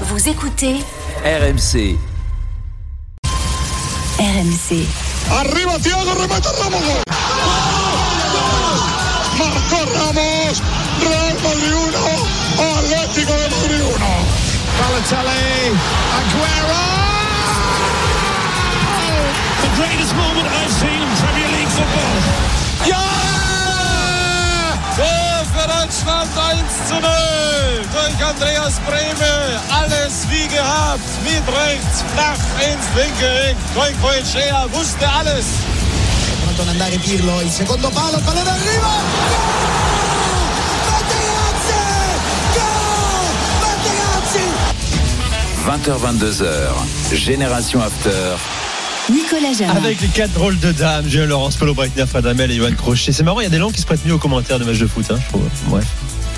Vous écoutez RMC. RMC. Arriba Thiago, remata Ramos. Marcó Ramos. Real Madrid 1, Atlético de Madrid 1. Balotelli, Aguero! The greatest moment I've seen in Premier League football. Ja! Für Deutschland 1 zu 0 durch Andreas Brehme. Alles wie gehabt. Mit rechts, flach ins linke Eck. Goicoechea wusste alles. Pronto ad andare Pirlo, il secondo palo, il pallone arriva! Materazzi! Gol! Materazzi! 20h22h. Génération After. Nicolas Jamin. Avec les quatre drôles de dames, Julien Laurence, Paulo Breitner, Fred Hamel et Johan Crochet. C'est marrant, il y a des langues qui se prêtent mieux aux commentaires de matchs de foot. Hein, je trouve. Bref.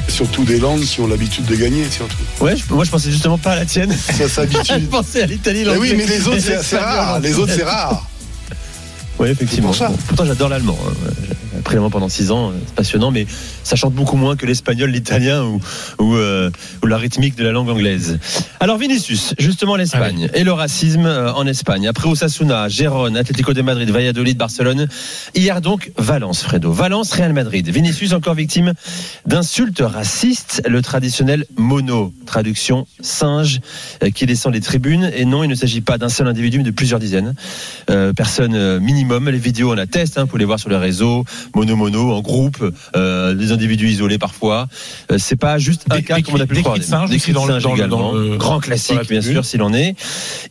Surtout des langues qui ont l'habitude de gagner, surtout. Ouais, je- moi je pensais justement pas à la tienne. Ça je s'habitue. pensais à l'Italie. Mais oui, mais les autres, c'est rare. Les autres, c'est rare. Oui, effectivement. Pour ça. Pourtant, j'adore l'allemand. hein. J'ai appris l'allemand pendant six ans, euh, c'est passionnant, mais ça chante beaucoup moins que l'espagnol, l'italien ou, ou, euh, ou la rythmique de la langue anglaise. Alors, Vinicius, justement l'Espagne et le racisme euh, en Espagne. Après Osasuna, Gérone, Atlético de Madrid, Valladolid, Barcelone. Hier donc, Valence, Fredo. Valence, Real Madrid. Vinicius encore victime d'insultes racistes. Le traditionnel mono, traduction singe, qui descend les tribunes. Et non, il ne s'agit pas d'un seul individu, mais de plusieurs dizaines euh, personnes euh, minimum. Les vidéos, on atteste, hein, vous pouvez les voir sur les réseaux, mono mono, en groupe, euh, des individus isolés parfois. Euh, c'est pas juste un Des- cas comme on a pu le croire. des cris de singe Des dans le- singe dans le- également. dans le- Grand classique, la bien sûr, s'il en est.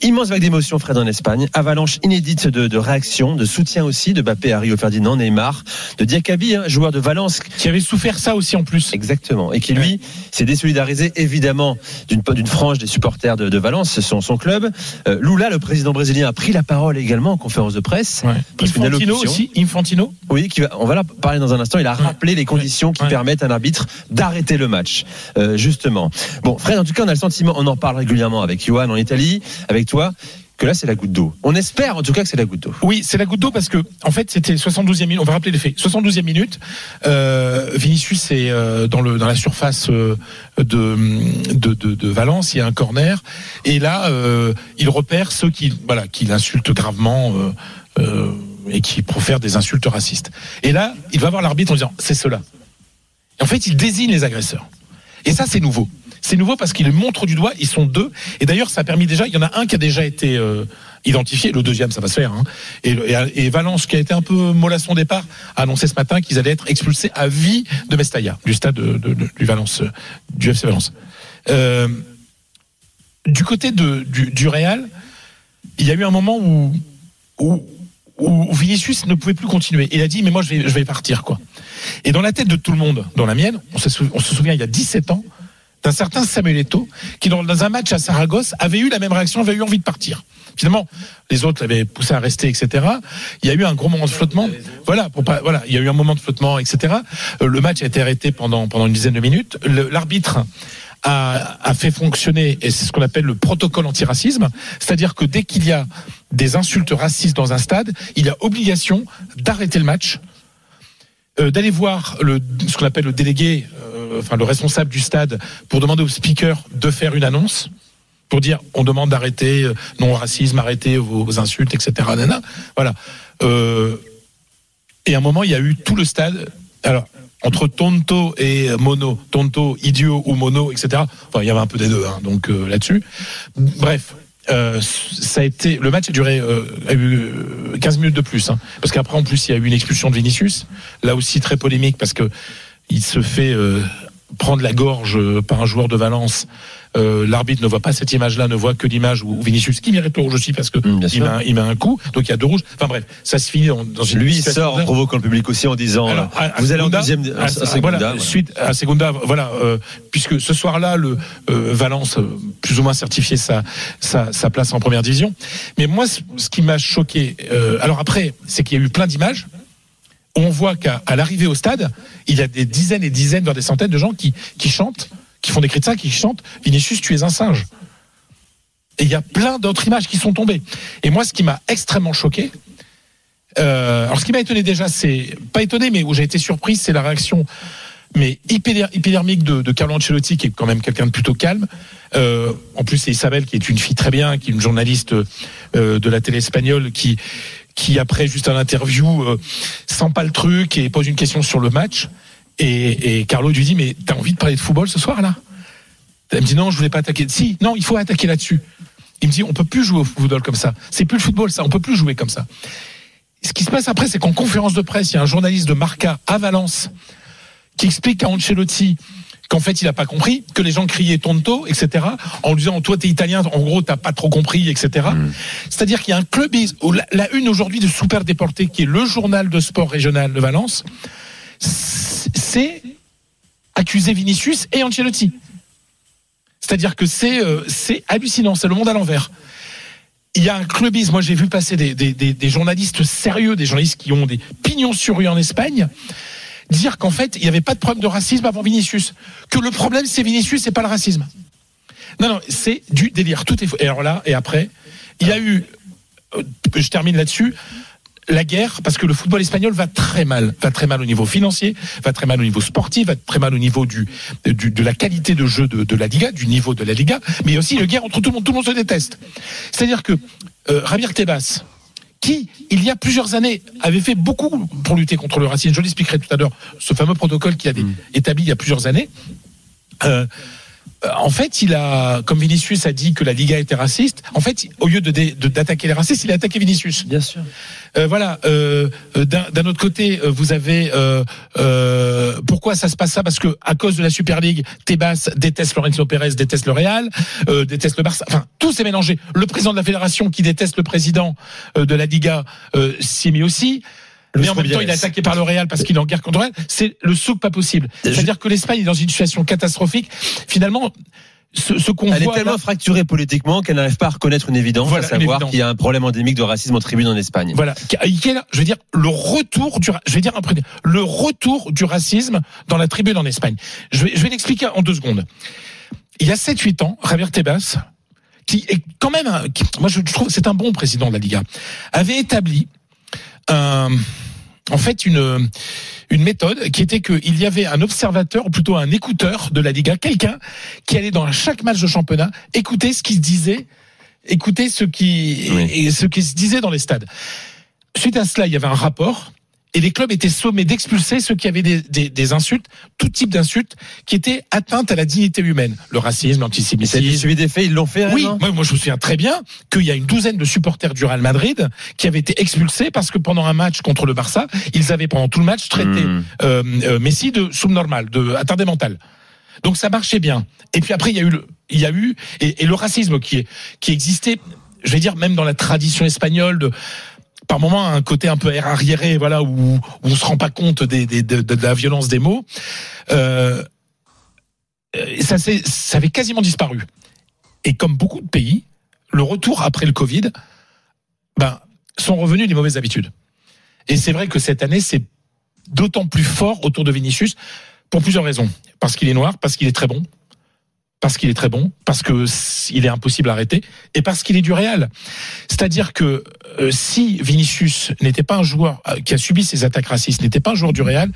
Immense vague d'émotion, Fred, en Espagne. Avalanche inédite de, de réactions, de soutien aussi de Bappé à Rio Ferdinand, Neymar, de Diakabi, hein, joueur de Valence, Qui avait souffert ça aussi en plus. Exactement. Et qui, lui, s'est désolidarisé évidemment d'une d'une frange des supporters de, de Valence, son, son club. Euh, Lula, le président brésilien, a pris la parole également en conférence de presse. Ouais. Parce Infantino aussi, Infantino. Oui, qui va, on va en parler dans un instant. Il a rappelé les conditions qui Ouais. permettent à un arbitre d'arrêter le match, euh, justement. Bon, Fred, en tout cas, on a le sentiment, on en parle régulièrement avec Johan en Italie, avec toi, que là, c'est la goutte d'eau. On espère en tout cas que c'est la goutte d'eau. Oui, c'est la goutte d'eau parce que en fait c'était 72e minute. On va rappeler les faits. 72e minute. Euh, Vinicius est euh, dans la surface euh, de, de, de Valence. Il y a un corner et là il repère ceux qui qui l'insultent gravement et qui profèrent des insultes racistes. Et là il va voir l'arbitre en disant c'est cela. Et en fait il désigne les agresseurs. Et ça c'est nouveau. C'est nouveau parce qu'il montre du doigt, ils sont deux. Et d'ailleurs, ça a permis déjà, il y en a un qui a déjà été euh, identifié, le deuxième, ça va se faire. Hein. Et, Valence, qui a été un peu mollasson au départ, a annoncé ce matin qu'ils allaient être expulsés à vie de Mestalla, du stade de, de- de- du Valence, du FC Valence. Euh, du côté du, Real, il y a eu un moment où, où, Vinicius ne pouvait plus continuer. Il a dit, mais moi, je vais, partir, quoi. Et dans la tête de tout le monde, dans la mienne, on se souvient, il y a 17 ans, d'un certain Samuel Eto'o, qui dans, un match à Saragosse avait eu la même réaction, avait eu envie de partir. Finalement, les autres l'avaient poussé à rester, etc. Il y a eu un gros moment de flottement. Voilà, il y a eu un moment de flottement, etc. Euh, Le match a été arrêté pendant une dizaine de minutes. L'arbitre a, fait fonctionner, et c'est ce qu'on appelle le protocole antiracisme, c'est-à-dire que dès qu'il y a des insultes racistes dans un stade, il a obligation d'arrêter le match, euh, d'aller voir ce qu'on appelle le délégué, enfin le responsable du stade, pour demander au speaker de faire une annonce, pour dire on demande d'arrêter euh, non racisme, arrêter vos, insultes, etc. Voilà. Euh, et à un moment, il y a eu tout le stade. Alors, entre tonto et mono, tonto, idiot ou mono, etc. Enfin, il y avait un peu des deux, hein, donc euh, là-dessus. Bref, euh, ça a été, le match a duré euh, a eu euh, 15 minutes de plus, hein, parce qu'après en plus il y a eu une expulsion de Vinicius, là aussi très polémique parce que il se fait euh, prendre la gorge euh, par un joueur de Valence. Euh, L'arbitre ne voit pas cette image-là, ne voit que l'image où Vinicius, qui mérite le rouge aussi parce que Mm, il, met un, il met un coup, donc il y a deux rouges. Enfin bref, ça se finit dans, dans une Lui, sort en provoquant le public aussi en disant alors, à- à Vous allez en deuxième. à- à à- Segunda, voilà, voilà. suite à Segunda, voilà, euh, puisque ce soir-là, le euh, Valence plus ou moins certifié sa, sa sa place en première division. Mais moi, ce ce qui m'a choqué, alors après, c'est qu'il y a eu plein d'images. On voit qu'à l'arrivée au stade, il y a des dizaines et dizaines, voire des centaines de gens qui qui chantent, qui font des cris qui chantent Vinicius, tu es un singe. Et il y a plein d'autres images qui sont tombées. Et moi, ce qui m'a extrêmement choqué, euh, alors ce qui m'a étonné déjà, c'est pas étonné, mais où j'ai été surpris, c'est la réaction mais hypodermique de, de Carlo Ancelotti, qui est quand même quelqu'un de plutôt calme. Euh, en plus, c'est Isabelle, qui est une fille très bien, qui est une journaliste euh, de la télé espagnole, qui, qui après juste un interview euh, sent pas le truc et pose une question sur le match. Et, et Carlo lui dit mais t'as envie de parler de football ce soir là? Elle me dit non, je voulais pas attaquer. Si, non, il faut attaquer là-dessus. Il me dit on peut plus jouer au football comme ça. C'est plus le football ça, on peut plus jouer comme ça. Ce qui se passe après, c'est qu'en conférence de presse, il y a un journaliste de Marca à Valence qui explique à Ancelotti qu'en fait il a pas compris, que les gens criaient tonto, etc. En lui disant toi t'es italien, en gros t'as pas trop compris, etc. C'est-à-dire qu'il y a un clubisme. La, la une aujourd'hui de Super Déporté, qui est le journal de sport régional de Valence, c'est accuser Vinicius et Ancelotti. C'est-à-dire que c'est euh, c'est hallucinant, c'est le monde à l'envers. Il y a un clubisme. Moi, j'ai vu passer des, des, des, des journalistes sérieux, des journalistes qui ont des pignons sur rue en Espagne, dire qu'en fait, il n'y avait pas de problème de racisme avant Vinicius. Que le problème, c'est Vinicius et pas le racisme. Non, non, c'est du délire. Tout est faux. Et alors là, et après, il y a eu, euh, je termine là-dessus, la guerre, parce que le football espagnol va très mal, va très mal au niveau financier, va très mal au niveau sportif, va très mal au niveau du, de la qualité de jeu de, la Liga, du niveau de la Liga, mais aussi une guerre entre tout le monde, tout le monde se déteste. C'est-à-dire que euh, Javier Tebas, qui, il y a plusieurs années, avait fait beaucoup pour lutter contre le racisme, je l'expliquerai tout à l'heure, ce fameux protocole qu'il a Mm. établi il y a plusieurs années, euh, en fait, il a, comme Vinicius a dit que la Liga était raciste, en fait, au lieu de dé- de- d'attaquer les racistes, il a attaqué Vinicius. Bien sûr. Euh, voilà. euh, euh, D'un autre côté, euh, vous avez euh, euh, pourquoi ça se passe ça? Parce que à cause de la Super League, Tebas déteste Florentino Pérez, déteste le Real, euh, déteste le Barça. Enfin, tout s'est mélangé. Le président de la fédération qui déteste le président euh, de la Liga euh, s'y est mis aussi. Mais en même temps, il est attaqué par le Real parce qu'il est en guerre contre le Real. C'est le souk pas possible. C'est-à-dire que l'Espagne est dans une situation catastrophique. Finalement, ce, ce Elle est tellement là- fracturée politiquement qu'elle n'arrive pas à reconnaître une évidence, Voilà, à savoir qu'il y a un problème endémique de racisme en tribune en Espagne. Voilà, je veux dire le retour du, je vais dire le retour du racisme dans la tribune en Espagne. Je vais, je vais l'expliquer en deux secondes. Il y a 7-8 ans, Javier Tebas, qui est quand même, un- qui- moi je trouve, c'est un bon président de la Liga, avait établi un, en fait une une méthode qui était qu'il y avait un observateur, ou plutôt un écouteur de la Liga, quelqu'un qui allait dans chaque match de championnat écouter ce qui se disait, écouter ce qui Oui. et ce qui se disait dans les stades. Suite à cela, il y avait un rapport et les clubs étaient sommés d'expulser ceux qui avaient des, des, des insultes, tout type d'insultes, qui étaient atteintes à la dignité humaine, le racisme, l'antisémitisme. suivi des faits, ils l'ont fait. Oui, moi, moi, je me souviens très bien qu'il y a une douzaine de supporters du Real Madrid qui avaient été expulsés parce que pendant un match contre le Barça, ils avaient pendant tout le match traité Mmh. euh, euh, Messi de subnormal, de attardé mental. Donc ça marchait bien. Et puis après il y a eu le, il y a eu et, et le racisme qui est qui existait, je vais dire même dans la tradition espagnole de par moment un côté un peu arriéré, voilà où, où on se rend pas compte de, la violence des mots. Euh, ça, ça avait quasiment disparu. Et comme beaucoup de pays, le retour après le Covid, ben, sont revenus les mauvaises habitudes. Et c'est vrai que cette année, c'est d'autant plus fort autour de Vinicius pour plusieurs raisons. Parce qu'il est noir, parce qu'il est très bon, parce qu'il est très bon, parce que il est impossible à arrêter, et parce qu'il est du Real. C'est-à-dire que euh, si Vinicius n'était pas un joueur euh, qui a subi ces attaques racistes, n'était pas un joueur du Real,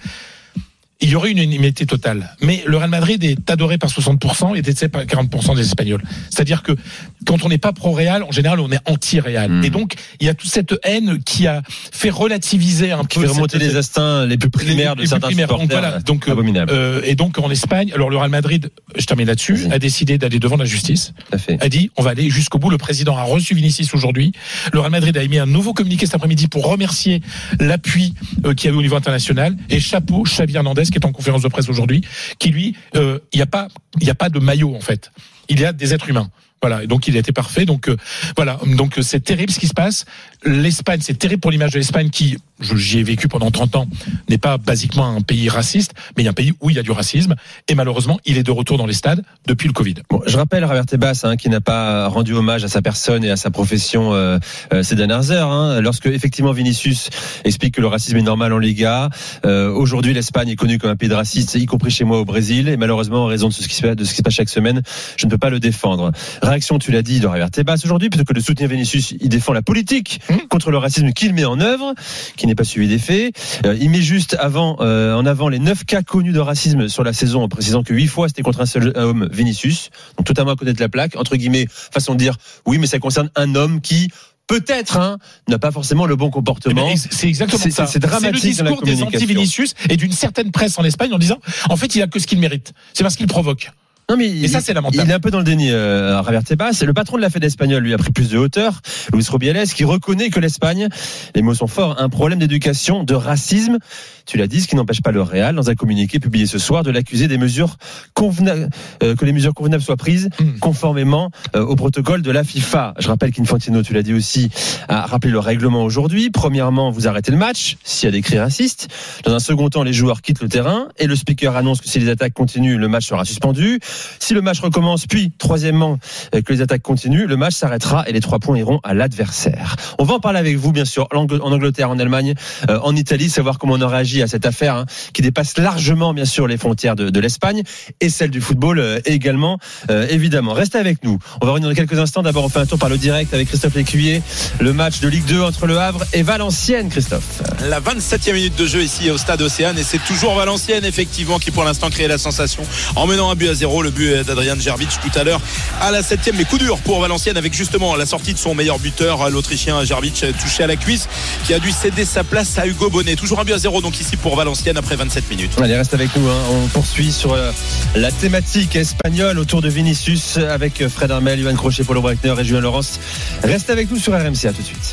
il y aurait une unanimité totale. Mais le Real Madrid est adoré par 60% et détesté par 40% des Espagnols. C'est-à-dire que quand on n'est pas pro-Real, en général, on est anti-Real. Mm. Et donc, il y a toute cette haine qui a fait relativiser un Qui peu fait remonter cette- les instincts les plus primaires de les certains primaires. Donc voilà, donc, euh, abominable. Euh, et donc en Espagne, alors le Real Madrid, je termine là-dessus, a décidé d'aller devant la justice, fait. a dit on va aller jusqu'au bout. Le président a reçu Vinicius aujourd'hui. Le Real Madrid a émis un nouveau communiqué cet après-midi pour remercier l'appui euh, qu'il y a eu au niveau international. Et chapeau Xavi Hernandez qui est en conférence de presse aujourd'hui, qui lui, euh, il n'y a pas, il n'y a pas de maillot en fait. Il y a des êtres humains. Voilà, donc il a été parfait. Donc euh, voilà, donc euh, c'est terrible ce qui se passe. L'Espagne, c'est terrible pour l'image de l'Espagne qui, j'y ai vécu pendant 30 ans, n'est pas basiquement un pays raciste, mais il y a un pays où il y a du racisme. Et malheureusement, il est de retour dans les stades depuis le Covid. Bon, je rappelle Javier Tebas hein, qui n'a pas rendu hommage à sa personne et à sa profession euh, ces dernières heures. Hein, lorsque effectivement Vinicius explique que le racisme est normal en Liga, aujourd'hui l'Espagne est connue comme un pays de racistes, y compris chez moi au Brésil. Et malheureusement, en raison de ce qui se passe chaque semaine, je ne peux pas le défendre. Réaction, tu l'as dit, de Robert Tebas aujourd'hui, plutôt que de soutenir Vinicius, il défend la politique Mmh. contre le racisme qu'il met en œuvre, qui n'est pas suivi des faits. Euh, il met juste avant, euh, en avant les neuf cas connus de racisme sur la saison, en précisant que huit fois c'était contre un seul homme, Vinicius. Donc totalement à côté de la plaque, entre guillemets, façon de dire, oui, mais ça concerne un homme qui peut-être hein, n'a pas forcément le bon Eh comportement. ben, C'est exactement C'est- ça. c'est dramatique le dans la discours des anti-Vinicius et d'une certaine presse en Espagne en disant en fait il a que ce qu'il mérite. C'est parce qu'il provoque. Non mais Et ça, c'est lamentable. Il est un peu dans le déni, euh, Javier Tebas. C'est le patron de la Fed espagnole, lui a pris plus de hauteur. Luis Rubiales, qui reconnaît que l'Espagne, les mots sont forts, a un problème d'éducation, de racisme. Tu l'as dit, ce qui n'empêche pas le Real, dans un communiqué publié ce soir, de l'accuser des mesures convenables, euh, que les mesures convenables soient prises Mm. conformément euh, au protocole de la FIFA. Je rappelle qu'Infantino, tu l'as dit aussi, a rappelé le règlement aujourd'hui. Premièrement, vous arrêtez le match s'il y a des cris racistes. Dans un second temps, les joueurs quittent le terrain et le speaker annonce que si les attaques continuent, le match sera suspendu. Si le match recommence, puis troisièmement euh, que les attaques continuent, le match s'arrêtera et les trois points iront à l'adversaire. On va en parler avec vous, bien sûr, en Ang- en Angleterre, en Allemagne, euh, en Italie, savoir comment on a réagi à cette affaire hein, qui dépasse largement, bien sûr, les frontières de, l'Espagne et celle du football euh, également, évidemment. Restez avec nous. On va revenir dans quelques instants. D'abord, on fait un tour par le direct avec Christophe Lécuyer, le match de Ligue 2 entre Le Havre et Valenciennes, Christophe. La 27e minute de jeu ici au stade Océane et c'est toujours Valenciennes effectivement qui pour l'instant crée la sensation en menant un but à zéro but d'Adrian Gerbic tout à l'heure à la 7e mais coup dur pour Valenciennes avec justement la sortie de son meilleur buteur l'Autrichien Gerbic touché à la cuisse qui a dû céder sa place à Hugo Bonnet toujours un but à zéro donc ici pour Valenciennes après 27 minutes Allez, reste avec nous. hein. On poursuit sur euh, la thématique espagnole autour de Vinicius avec euh, Fred Armel, Johan Crochet, Paulo Breitner et Julien Laurence. Reste avec nous sur RMC. À tout de suite.